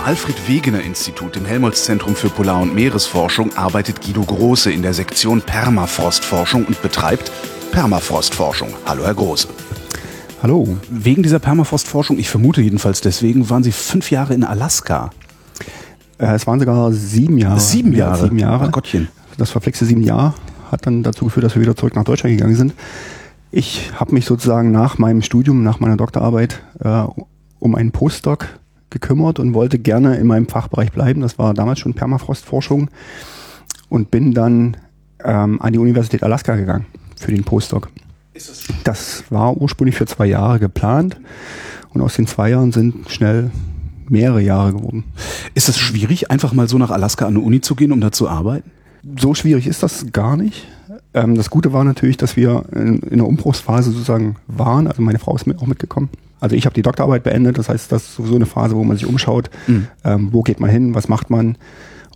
Am Alfred-Wegener-Institut im Helmholtz-Zentrum für Polar- und Meeresforschung arbeitet Guido Große in der Sektion Permafrostforschung und betreibt Permafrostforschung. Hallo, Herr Große. Hallo. Wegen dieser Permafrostforschung, ich vermute jedenfalls deswegen, waren Sie fünf Jahre in Alaska. Äh, es waren sogar sieben Jahre. Sieben Jahre? Sieben Jahre. Ach Gottchen. Das verflixte sieben Jahre hat dann dazu geführt, dass wir wieder zurück nach Deutschland gegangen sind. Ich habe mich sozusagen nach meinem Studium, nach meiner Doktorarbeit äh, um einen Postdoc gekümmert und wollte gerne in meinem Fachbereich bleiben. Das war damals schon Permafrostforschung und bin dann ähm, an die Universität Alaska gegangen für den Postdoc. Das war ursprünglich für zwei Jahre geplant und aus den zwei Jahren sind schnell mehrere Jahre geworden. Ist es schwierig, einfach mal so nach Alaska an eine Uni zu gehen, um da zu arbeiten? So schwierig ist das gar nicht. Ähm, das Gute war natürlich, dass wir in, in der Umbruchsphase sozusagen waren. Also meine Frau ist mit, auch mitgekommen. Also ich habe die Doktorarbeit beendet. Das heißt, das ist sowieso eine Phase, wo man sich umschaut. Mhm. Ähm, wo geht man hin? Was macht man?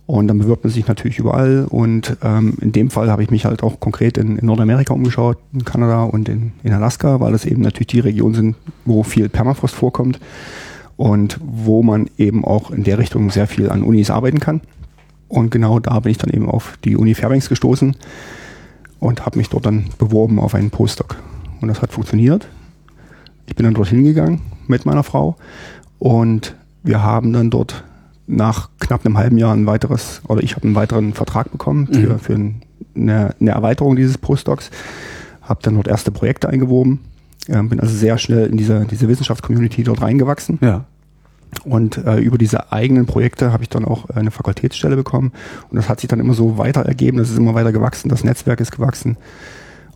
Und dann bewirbt man sich natürlich überall. Und ähm, in dem Fall habe ich mich halt auch konkret in, in Nordamerika umgeschaut, in Kanada und in, in Alaska, weil das eben natürlich die Regionen sind, wo viel Permafrost vorkommt und wo man eben auch in der Richtung sehr viel an Unis arbeiten kann. Und genau da bin ich dann eben auf die Uni Fairbanks gestoßen und habe mich dort dann beworben auf einen Postdoc. Und das hat funktioniert. Ich bin dann dorthin gegangen mit meiner Frau und wir haben dann dort nach knapp einem halben Jahr ein weiteres, oder ich habe einen weiteren Vertrag bekommen für, Mhm. für eine, eine Erweiterung dieses Postdocs, habe dann dort erste Projekte eingewoben, ähm, bin also sehr schnell in diese, diese Wissenschaftscommunity dort reingewachsen. Ja. Und äh, über diese eigenen Projekte habe ich dann auch äh, eine Fakultätsstelle bekommen. Und das hat sich dann immer so weiter ergeben, das ist immer weiter gewachsen, das Netzwerk ist gewachsen.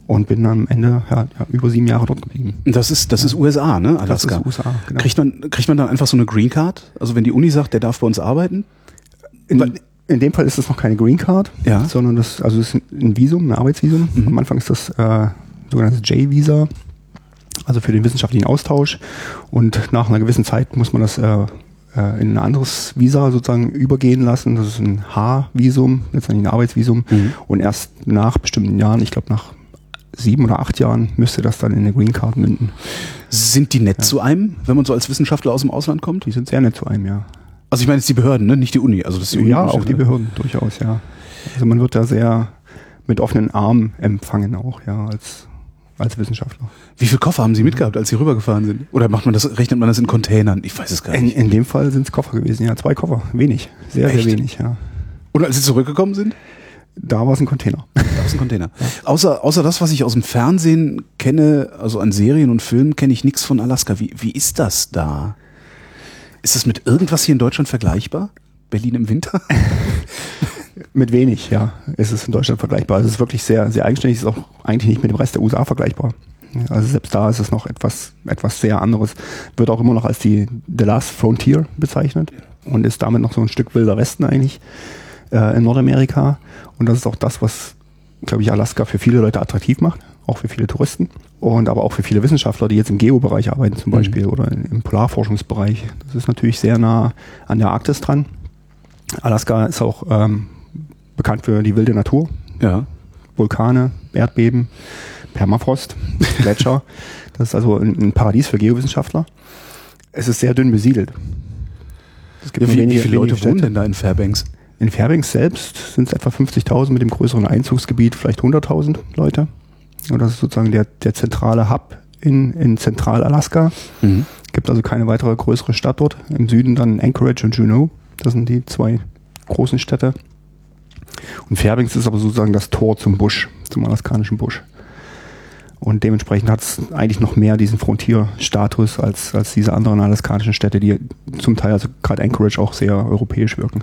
Und bin dann am Ende ja, ja, über sieben Jahre dort geblieben. Das ist, das ist USA, ne? Das Alaska. ist USA, genau. Kriegt man, kriegt man dann einfach so eine Green Card? Also wenn die Uni sagt, der darf bei uns arbeiten? In, in dem Fall ist das noch keine Green Card, Ja. sondern das, also es ist ein Visum, ein Arbeitsvisum. Mhm. Am Anfang ist das äh, sogenanntes J-Visa, also für den wissenschaftlichen Austausch. Und nach einer gewissen Zeit muss man das äh, äh, in ein anderes Visa sozusagen übergehen lassen. Das ist ein H-Visum, letztendlich ein Arbeitsvisum. Mhm. Und erst nach bestimmten Jahren, ich glaube nach sieben oder acht Jahren, müsste das dann in eine Green Card münden. Sind die nett zu einem, wenn man so als Wissenschaftler aus dem Ausland kommt? Die sind sehr nett zu einem, ja. Also ich meine jetzt die Behörden, ne? Nicht die Uni. Also das ist die Uni Ja, auch die Behörden, durchaus, ja. Also man wird da sehr mit offenen Armen empfangen auch, ja, als, als Wissenschaftler. Wie viele Koffer haben Sie mitgehabt, als Sie rübergefahren sind? Oder macht man das, rechnet man das in Containern? Ich weiß es gar In, nicht. in dem Fall sind es Koffer gewesen, ja, zwei Koffer, wenig, sehr, Echt? sehr wenig, ja. Oder als Sie zurückgekommen sind? Da war es ein Container. Aus dem Container. Außer, außer das, was ich aus dem Fernsehen kenne, also an Serien und Filmen, kenne ich nichts von Alaska. Wie, wie ist das da? Ist das mit irgendwas hier in Deutschland vergleichbar? Berlin im Winter? Mit wenig, ja, ist es in Deutschland vergleichbar. Es ist wirklich sehr, sehr eigenständig, ist auch eigentlich nicht mit dem Rest der USA vergleichbar. Also selbst da ist es noch etwas, etwas sehr anderes. Wird auch immer noch als die The Last Frontier bezeichnet und ist damit noch so ein Stück wilder Westen eigentlich äh, in Nordamerika. Und das ist auch das, was, glaube ich, Alaska für viele Leute attraktiv macht, auch für viele Touristen und aber auch für viele Wissenschaftler, die jetzt im Geobereich arbeiten zum Mhm. Beispiel oder im Polarforschungsbereich. Das ist natürlich sehr nah an der Arktis dran. Alaska ist auch ähm, bekannt für die wilde Natur, Ja. Vulkane, Erdbeben, Permafrost, Gletscher. Das ist also ein, Paradies für Geowissenschaftler. Es ist sehr dünn besiedelt. Es gibt ja wie, wie wenige- viele Leute wohnen denn da in Fairbanks? In Fairbanks selbst sind es etwa 50.000 mit dem größeren Einzugsgebiet, vielleicht 100.000 Leute. Und das ist sozusagen der, der zentrale Hub in, in Zentral-Alaska. Mhm. Gibt also keine weitere größere Stadt dort. Im Süden dann Anchorage und Juneau. Das sind die zwei großen Städte. Und Fairbanks ist aber sozusagen das Tor zum Busch, zum alaskanischen Busch. Und dementsprechend hat es eigentlich noch mehr diesen Frontierstatus als, als diese anderen alaskanischen Städte, die zum Teil, also gerade Anchorage, auch sehr europäisch wirken.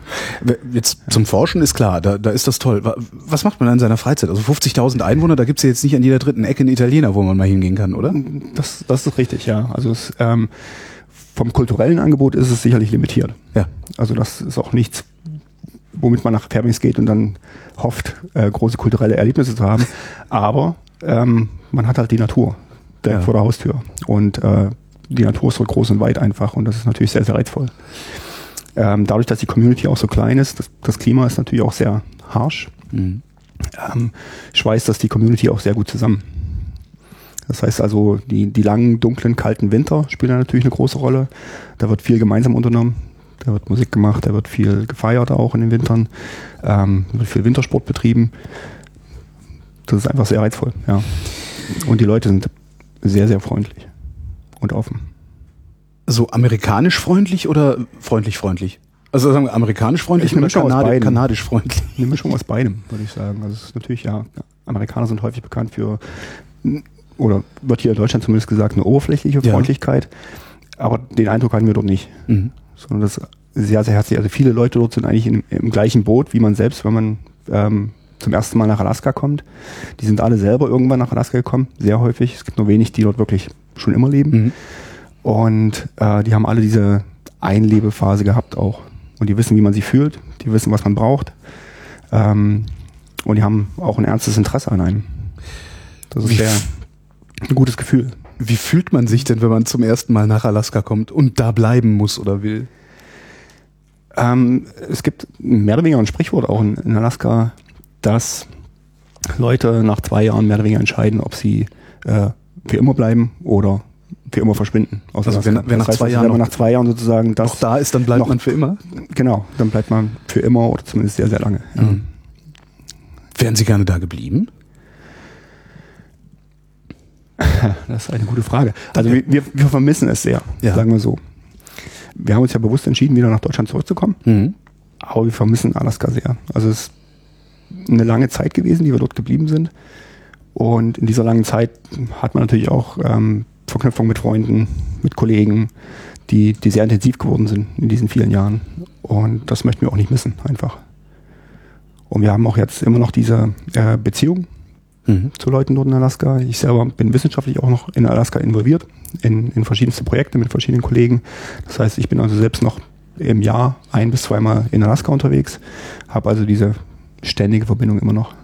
Jetzt zum Forschen ist klar, da, da ist das toll. Wa- Was macht man in seiner Freizeit? Also 50.000 Einwohner, da gibt's ja jetzt nicht an jeder dritten Ecke einen Italiener, wo man mal hingehen kann, oder? Das, das ist richtig, ja. Also es, ähm, vom kulturellen Angebot ist es sicherlich limitiert. Ja. Also das ist auch nichts, womit man nach Fairbanks geht und dann hofft, äh, große kulturelle Erlebnisse zu haben. Aber ähm, man hat halt die Natur direkt Ja. vor der Haustür. Und äh, die Natur ist so groß und weit einfach und das ist natürlich sehr, sehr reizvoll. Ähm, dadurch, dass die Community auch so klein ist, das, das Klima ist natürlich auch sehr harsh, Mhm. ähm, schweißt das die Community auch sehr gut zusammen. Das heißt also, die, die langen, dunklen, kalten Winter spielen natürlich eine große Rolle. Da wird viel gemeinsam unternommen. Da wird Musik gemacht, da wird viel gefeiert auch in den Wintern. Ähm, wird viel Wintersport betrieben. Das ist einfach sehr reizvoll, ja. Und die Leute sind sehr, sehr freundlich und offen. So amerikanisch freundlich oder freundlich freundlich? Also sagen wir amerikanisch freundlich oder Kanadi kanadisch freundlich? Eine Mischung aus beidem, würde ich sagen. Also es ist natürlich, ja, Amerikaner sind häufig bekannt für, oder wird hier in Deutschland zumindest gesagt, eine oberflächliche Ja. Freundlichkeit. Aber den Eindruck hatten wir dort nicht. Mhm. Sondern das sehr, sehr herzlich. Also viele Leute dort sind eigentlich im, im gleichen Boot wie man selbst, wenn man ähm, zum ersten Mal nach Alaska kommt. Die sind alle selber irgendwann nach Alaska gekommen, sehr häufig. Es gibt nur wenig, die dort wirklich schon immer leben. Mhm. Und äh, die haben alle diese Einlebephase gehabt auch. Und die wissen, wie man sich fühlt, die wissen, was man braucht. Ähm, und die haben auch ein ernstes Interesse an einem. Das ist sehr ein gutes Gefühl. Wie fühlt man sich denn, wenn man zum ersten Mal nach Alaska kommt und da bleiben muss oder will? Ähm, es gibt mehr oder weniger ein Sprichwort auch in, in Alaska, dass Leute nach zwei Jahren mehr oder weniger entscheiden, ob sie äh, für immer bleiben oder für immer verschwinden. Also Alaska. wenn- wenn nach heißt, zwei Jahren wenn man nach zwei Jahren sozusagen das Noch da ist, dann bleibt noch- man für immer? genau, dann bleibt man für immer oder zumindest sehr sehr lange. Ja. Mhm. Wären Sie gerne da geblieben? Das ist eine gute Frage. Also wir, wir, wir vermissen es sehr, Ja. sagen wir so. Wir haben uns ja bewusst entschieden, wieder nach Deutschland zurückzukommen, Mhm. aber wir vermissen Alaska sehr. Also es ist eine lange Zeit gewesen, die wir dort geblieben sind. Und in dieser langen Zeit hat man natürlich auch ähm, Verknüpfung mit Freunden, mit Kollegen, die, die sehr intensiv geworden sind in diesen vielen Jahren. Und das möchten wir auch nicht missen, einfach. Und wir haben auch jetzt immer noch diese äh, Beziehung Mhm. zu Leuten dort in Alaska. Ich selber bin wissenschaftlich auch noch in Alaska involviert, in, in verschiedenste Projekte mit verschiedenen Kollegen. Das heißt, ich bin also selbst noch im Jahr ein bis zweimal in Alaska unterwegs, habe also diese ständige Verbindung immer noch.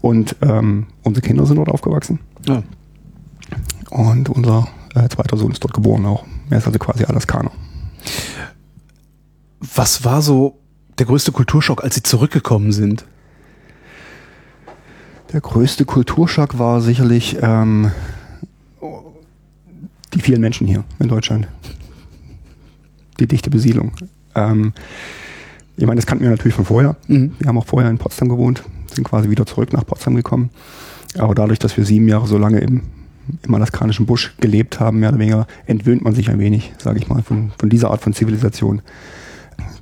Und ähm, unsere Kinder sind dort aufgewachsen Ja. und unser äh, zweiter Sohn ist dort geboren auch. Er ist also quasi Alaskaner. Was war so der größte Kulturschock, als Sie zurückgekommen sind? Der größte Kulturschock war sicherlich ähm, die vielen Menschen hier in Deutschland. Die dichte Besiedlung. Ähm, ich meine, das kannten wir natürlich von vorher. Mhm. Wir haben auch vorher in Potsdam gewohnt, sind quasi wieder zurück nach Potsdam gekommen. Aber dadurch, dass wir sieben Jahre so lange im, im alaskanischen Busch gelebt haben, mehr oder weniger, entwöhnt man sich ein wenig, sage ich mal, von, von dieser Art von Zivilisation.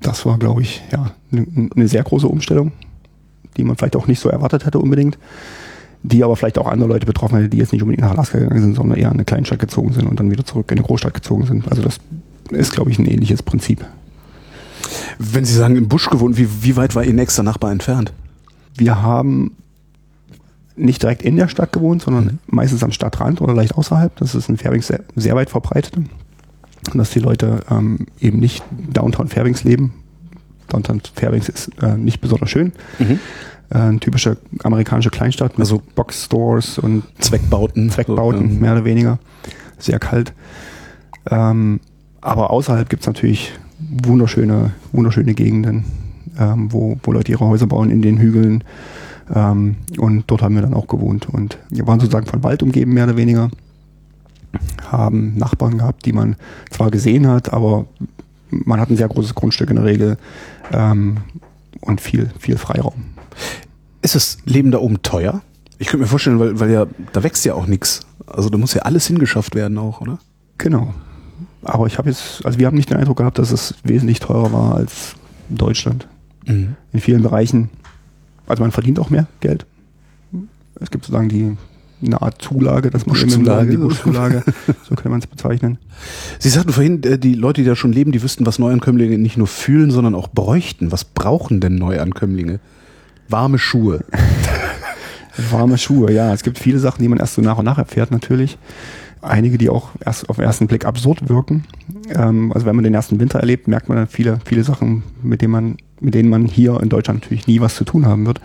Das war, glaube ich, ja, eine eine sehr große Umstellung, die man vielleicht auch nicht so erwartet hätte unbedingt, die aber vielleicht auch andere Leute betroffen hätte, die jetzt nicht unbedingt nach Alaska gegangen sind, sondern eher in eine Kleinstadt gezogen sind und dann wieder zurück in eine Großstadt gezogen sind. Also das ist, glaube ich, ein ähnliches Prinzip. Wenn Sie sagen, im Busch gewohnt, wie, wie weit war Ihr nächster Nachbar entfernt? Wir haben nicht direkt in der Stadt gewohnt, sondern meistens am Stadtrand oder leicht außerhalb. Das ist in Fairbanks sehr, sehr weit verbreitet. Und dass die Leute ähm, eben nicht Downtown Fairbanks leben. Downtown Fairbanks ist äh, nicht besonders schön. Mhm. Äh, eine typische amerikanische Kleinstadt mit Also- Boxstores und Zweckbauten. Zweckbauten, So, ähm, mehr oder weniger. Sehr kalt. Ähm, aber außerhalb gibt es natürlich wunderschöne, wunderschöne Gegenden, ähm, wo, wo Leute ihre Häuser bauen in den Hügeln. Ähm, und dort haben wir dann auch gewohnt. Und wir waren sozusagen von Wald umgeben, mehr oder weniger. Haben Nachbarn gehabt, die man zwar gesehen hat, aber man hat ein sehr großes Grundstück in der Regel ähm, und viel, viel Freiraum. Ist das Leben da oben teuer? Ich könnte mir vorstellen, weil, weil ja, da wächst ja auch nichts. Also da muss ja alles hingeschafft werden auch, oder? Genau. Aber ich habe jetzt, also wir haben nicht den Eindruck gehabt, dass es wesentlich teurer war als Deutschland. Mhm. In vielen Bereichen. Also man verdient auch mehr Geld. Es gibt sozusagen die eine Art Zulage, im Buschzulage. Die Buschzulage, so könnte man es bezeichnen. Sie sagten vorhin, äh, die Leute, die da schon leben, die wüssten, was Neuankömmlinge nicht nur fühlen, sondern auch bräuchten. Was brauchen denn Neuankömmlinge? Warme Schuhe. Warme Schuhe, ja. Es gibt viele Sachen, die man erst so nach und nach erfährt natürlich. Einige, die auch erst auf den ersten Blick absurd wirken. Ähm, also wenn man den ersten Winter erlebt, merkt man dann viele, viele Sachen, mit denen man, mit denen man hier in Deutschland natürlich nie was zu tun haben wird.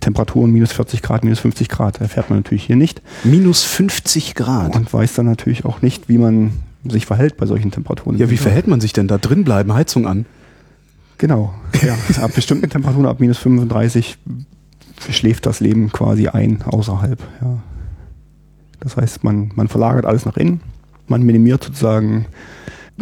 Temperaturen minus 40 Grad, minus 50 Grad erfährt man natürlich hier nicht. Minus 50 Grad. Und weiß dann natürlich auch nicht, wie man sich verhält bei solchen Temperaturen. Ja, wie verhält man sich denn da drin bleiben? Heizung an? Genau. Ja, ab bestimmten Temperaturen, ab minus 35, schläft das Leben quasi ein außerhalb. Ja. Das heißt, man, man verlagert alles nach innen, man minimiert sozusagen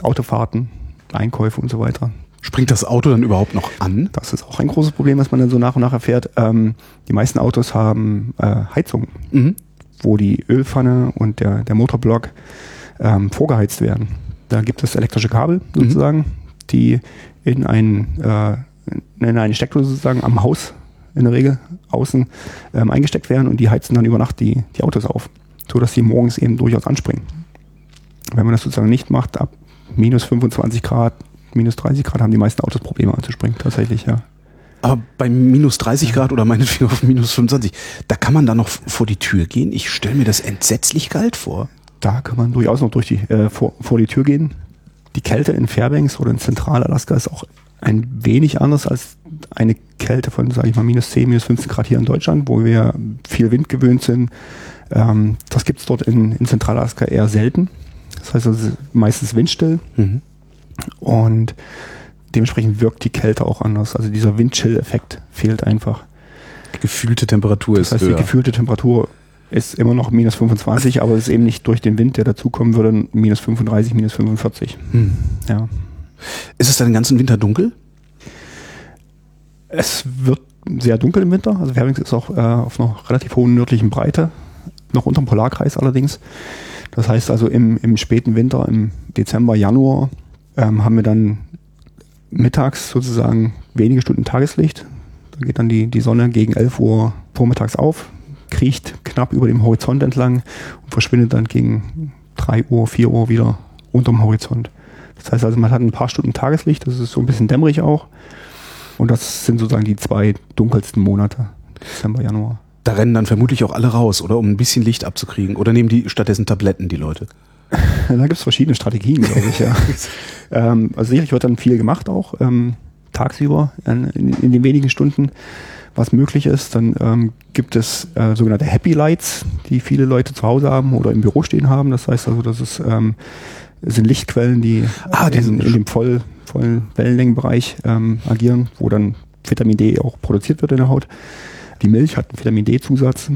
Autofahrten, Einkäufe und so weiter. Springt das Auto dann überhaupt noch an? Das ist auch ein großes Problem, was man dann so nach und nach erfährt. Ähm, die meisten Autos haben äh, Heizung, mhm. wo die Ölpfanne und der, der Motorblock ähm, vorgeheizt werden. Da gibt es elektrische Kabel mhm. sozusagen, mhm. die in, ein, äh, in eine Steckdose sozusagen am Haus in der Regel außen ähm, eingesteckt werden und die heizen dann über Nacht die, die Autos auf, so dass sie morgens eben durchaus anspringen. Wenn man das sozusagen nicht macht, ab minus 25 Grad, minus 30 Grad haben die meisten Autos Probleme anzuspringen, tatsächlich, ja. Aber bei minus 30 Grad oder meinetwegen auf minus 25, da kann man dann noch vor die Tür gehen. Ich stelle mir das entsetzlich kalt vor. Da kann man durchaus noch durch die, äh, vor, vor die Tür gehen. Die Kälte in Fairbanks oder in Zentralaska ist auch ein wenig anders als eine Kälte von, sage ich mal, minus 10, minus 15 Grad hier in Deutschland, wo wir viel Wind gewöhnt sind. Ähm, das gibt es dort in, in Zentralaska eher selten. Das heißt, es ist meistens windstill. Mhm. Und dementsprechend wirkt die Kälte auch anders. Also dieser Windchill-Effekt fehlt einfach. Die gefühlte Temperatur das ist heißt, höher. die gefühlte Temperatur ist immer noch minus 25, aber es ist eben nicht durch den Wind, der dazukommen würde, minus 35, minus 45. Hm. Ja. Ist es dann den ganzen Winter dunkel? Es wird sehr dunkel im Winter. Also Fairbanks ist auch äh, auf einer relativ hohen nördlichen Breite, noch unter dem Polarkreis allerdings. Das heißt also im, im späten Winter, im Dezember, Januar, ähm, haben wir dann mittags sozusagen wenige Stunden Tageslicht. Da geht dann die, die Sonne gegen 11 Uhr vormittags auf, kriecht knapp über dem Horizont entlang und verschwindet dann gegen 3 Uhr, 4 Uhr wieder unterm Horizont. Das heißt also, man hat ein paar Stunden Tageslicht, das ist so ein bisschen dämmerig auch. Und das sind sozusagen die zwei dunkelsten Monate, Dezember, Januar. Da rennen dann vermutlich auch alle raus, oder? Um ein bisschen Licht abzukriegen. Oder nehmen die stattdessen Tabletten, die Leute? da gibt es verschiedene Strategien, glaube ich, ja. ähm, also sicherlich wird dann viel gemacht auch, ähm, tagsüber, in, in, den wenigen Stunden, was möglich ist. Dann ähm, gibt es äh, sogenannte Happy Lights, die viele Leute zu Hause haben oder im Büro stehen haben. Das heißt also, das ist, ähm, sind Lichtquellen, die ah, in, in, dem voll, vollen Wellenlängenbereich ähm, agieren, wo dann Vitamin D auch produziert wird in der Haut. Die Milch hat einen Vitamin D-Zusatz.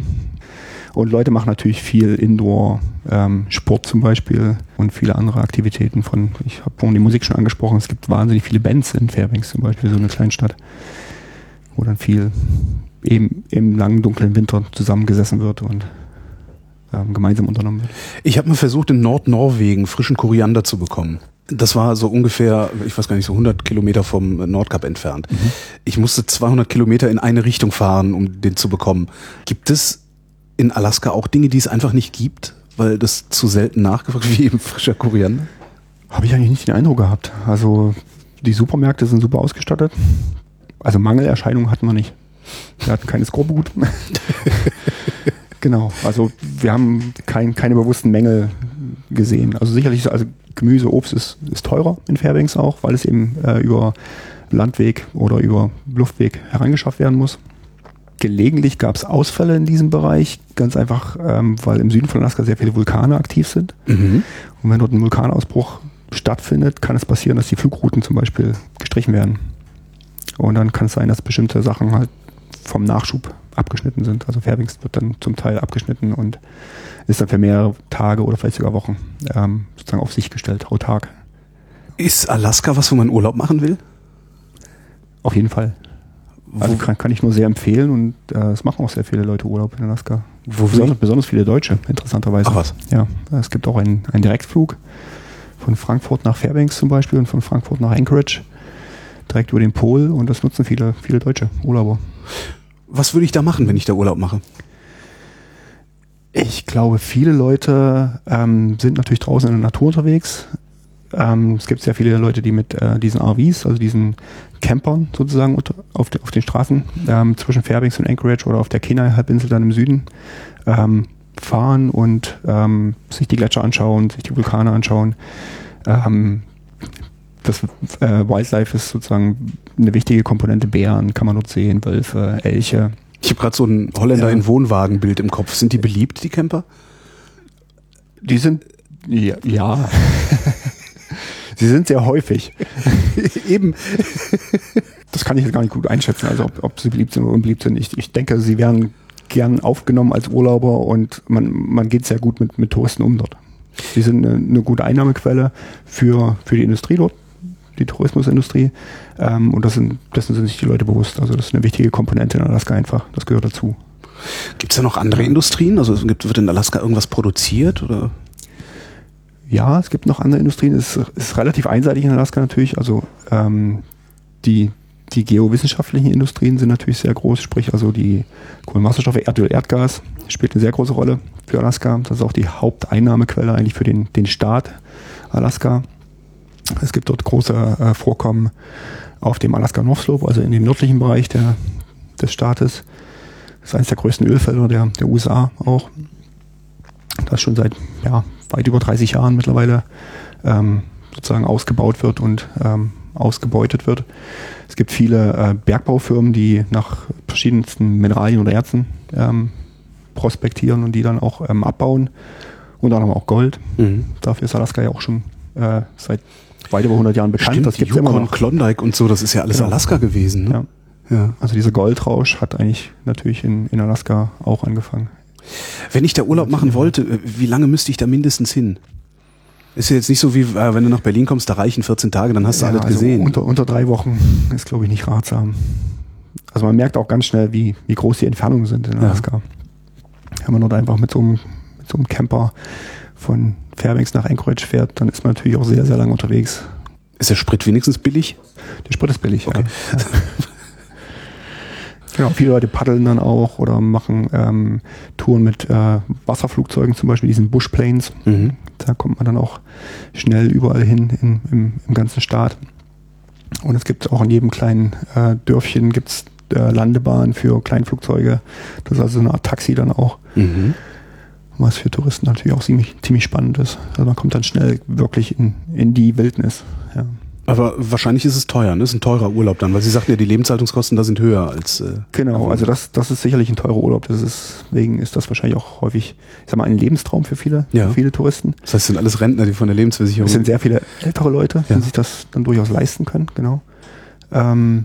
Und Leute machen natürlich viel Indoor, ähm, zum Beispiel und viele andere Aktivitäten von, ich habe vorhin die Musik schon angesprochen, es gibt wahnsinnig viele Bands in Fairbanks zum Beispiel, so eine Kleinstadt, wo dann viel eben im langen, dunklen Winter zusammengesessen wird und ähm, gemeinsam unternommen wird. Ich habe mal versucht, in Nordnorwegen frischen Koriander zu bekommen. Das war so ungefähr, ich weiß gar nicht, so 100 Kilometer vom Nordkap entfernt. Mhm. Ich musste 200 Kilometer in eine Richtung fahren, um den zu bekommen. Gibt es in Alaska auch Dinge, die es einfach nicht gibt, weil das zu selten nachgefragt wie eben frischer Koriander? Habe ich eigentlich nicht den Eindruck gehabt. Also die Supermärkte sind super ausgestattet. Also Mangelerscheinungen hatten wir nicht. Wir hatten keine Skorbut. genau. Also wir haben kein, keine bewussten Mängel gesehen. Also sicherlich, also Gemüse, Obst ist, ist teurer in Fairbanks auch, weil es eben äh, über Landweg oder über Luftweg herangeschafft werden muss. Gelegentlich gab es Ausfälle in diesem Bereich, ganz einfach, ähm, weil im Süden von Alaska sehr viele Vulkane aktiv sind. Mhm. Und wenn dort ein Vulkanausbruch stattfindet, kann es passieren, dass die Flugrouten zum Beispiel gestrichen werden. Und dann kann es sein, dass bestimmte Sachen halt vom Nachschub abgeschnitten sind. Also Fairbanks wird dann zum Teil abgeschnitten und ist dann für mehrere Tage oder vielleicht sogar Wochen ähm, sozusagen auf sich gestellt, autark. Ist Alaska was, wo man Urlaub machen will? Auf jeden Fall. Also kann, kann, ich nur sehr empfehlen und äh, es machen auch sehr viele Leute Urlaub in Alaska. Wo besonders, besonders viele Deutsche, interessanterweise. Ach was? Ja, es gibt auch einen, einen Direktflug von Frankfurt nach Fairbanks zum Beispiel und von Frankfurt nach Anchorage direkt über den Pol und das nutzen viele, viele Deutsche Urlauber. Was würde ich da machen, wenn ich da Urlaub mache? Ich glaube, viele Leute ähm, sind natürlich draußen in der Natur unterwegs. Ähm, es gibt sehr viele Leute, die mit äh, diesen RVs, also diesen Campern sozusagen auf, de, auf den Straßen ähm, zwischen Fairbanks und Anchorage oder auf der Kenai-Halbinsel dann im Süden ähm, fahren und ähm, sich die Gletscher anschauen, sich die Vulkane anschauen. Ähm, das äh, Wildlife ist sozusagen eine wichtige Komponente. Bären kann man dort sehen, Wölfe, Elche. Ich habe gerade so ein Holländer Ja. in Wohnwagenbild im Kopf. Sind die beliebt, die Camper? Die sind, ja, ja. sie sind sehr häufig. Eben. Das kann ich jetzt gar nicht gut einschätzen, also ob, ob sie beliebt sind oder unbeliebt sind. Ich, ich denke, sie werden gern aufgenommen als Urlauber und man, man geht sehr gut mit, mit Touristen um dort. Sie sind eine, eine gute Einnahmequelle für, für die Industrie dort, die Tourismusindustrie. Ähm, und das sind, dessen sind sich die Leute bewusst. Also das ist eine wichtige Komponente in Alaska einfach. Das gehört dazu. Gibt es da noch andere Industrien? Also gibt, wird in Alaska irgendwas produziert? Oder? Ja, es gibt noch andere Industrien. Es ist, ist relativ einseitig in Alaska natürlich. Also ähm, die, die geowissenschaftlichen Industrien sind natürlich sehr groß, sprich also die Kohlenwasserstoffe, Erdöl, Erdgas spielt eine sehr große Rolle für Alaska. Das ist auch die Haupteinnahmequelle eigentlich für den, den Staat Alaska. Es gibt dort große äh, Vorkommen auf dem Alaska North Slope, also in dem nördlichen Bereich der, des Staates. Das ist eines der größten Ölfelder der, der USA auch. Das schon seit ja, weit über 30 Jahren mittlerweile ähm, sozusagen ausgebaut wird und ähm, ausgebeutet wird. Es gibt viele äh, Bergbaufirmen, die nach verschiedensten Mineralien oder Erzen ähm, prospektieren und die dann auch ähm, abbauen. Unter anderem auch Gold. Mhm. Dafür ist Alaska ja auch schon äh, seit weit über 100 Jahren bekannt. Stimmt, das gibt's immer noch. Klondike und so, das ist ja alles Genau. Alaska gewesen. Ne? Ja. Ja. Also dieser Goldrausch hat eigentlich natürlich in, in Alaska auch angefangen. Wenn ich da Urlaub machen wollte, äh, wie lange müsste ich da mindestens hin? Ist ja jetzt nicht so wie, äh, wenn du nach Berlin kommst, da reichen 14 Tage, dann hast du Ja, alles also gesehen. Unter, unter drei Wochen ist, glaube ich, nicht ratsam. Also man merkt auch ganz schnell, wie, wie groß die Entfernungen sind in Ja. Alaska. Wenn man dort einfach mit so einem, mit so einem Camper von Fairbanks nach Anchorage fährt, dann ist man natürlich auch sehr, sehr lange unterwegs. ist der Sprit wenigstens billig? Der Sprit ist billig. Okay. Ja. Ja. Genau, viele Leute paddeln dann auch oder machen ähm, Touren mit äh, Wasserflugzeugen, zum Beispiel diesen Bushplanes. Mhm. Da kommt man dann auch schnell überall hin in, im, im ganzen Staat. Und es gibt auch in jedem kleinen äh, Dörfchen gibt's äh, Landebahnen für Kleinflugzeuge. Das ist also so eine Art Taxi dann auch, Mhm. Was für Touristen natürlich auch ziemlich, ziemlich spannend ist. Also man kommt dann schnell wirklich in, in die Wildnis. Ja. Aber wahrscheinlich ist es teuer, ne? Ist ein teurer Urlaub dann, weil Sie sagten ja, die Lebenshaltungskosten da sind höher als. Äh, Genau, also das, das ist sicherlich ein teurer Urlaub. Das ist, deswegen ist das wahrscheinlich auch häufig, ich sag mal, ein Lebenstraum für viele, Ja. für viele Touristen. das heißt, es sind alles Rentner, die von der Lebensversicherung. Es sind sehr viele ältere Leute, die Ja. sich das dann durchaus leisten können, genau. Ähm,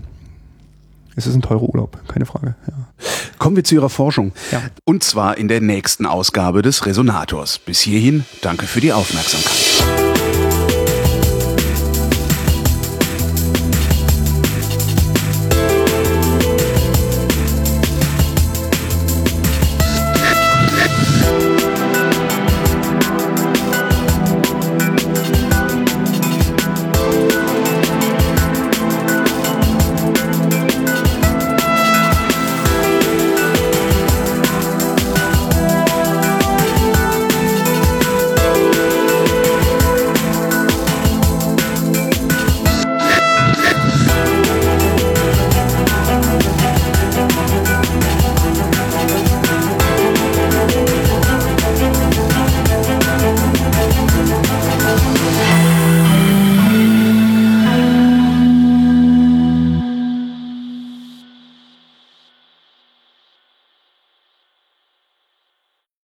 es ist ein teurer Urlaub, keine Frage. Ja. Kommen wir zu Ihrer Forschung. Ja. Und zwar in der nächsten Ausgabe des Resonators. Bis hierhin, danke für die Aufmerksamkeit.